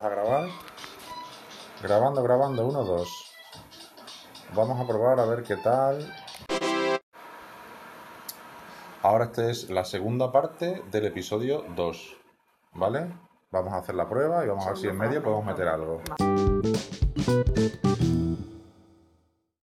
a grabar. Grabando, grabando, uno, dos. Vamos a probar a ver qué tal. Ahora esta es la segunda parte del episodio 2. ¿Vale? Vamos a hacer la prueba y vamos a ver si en medio podemos meter algo.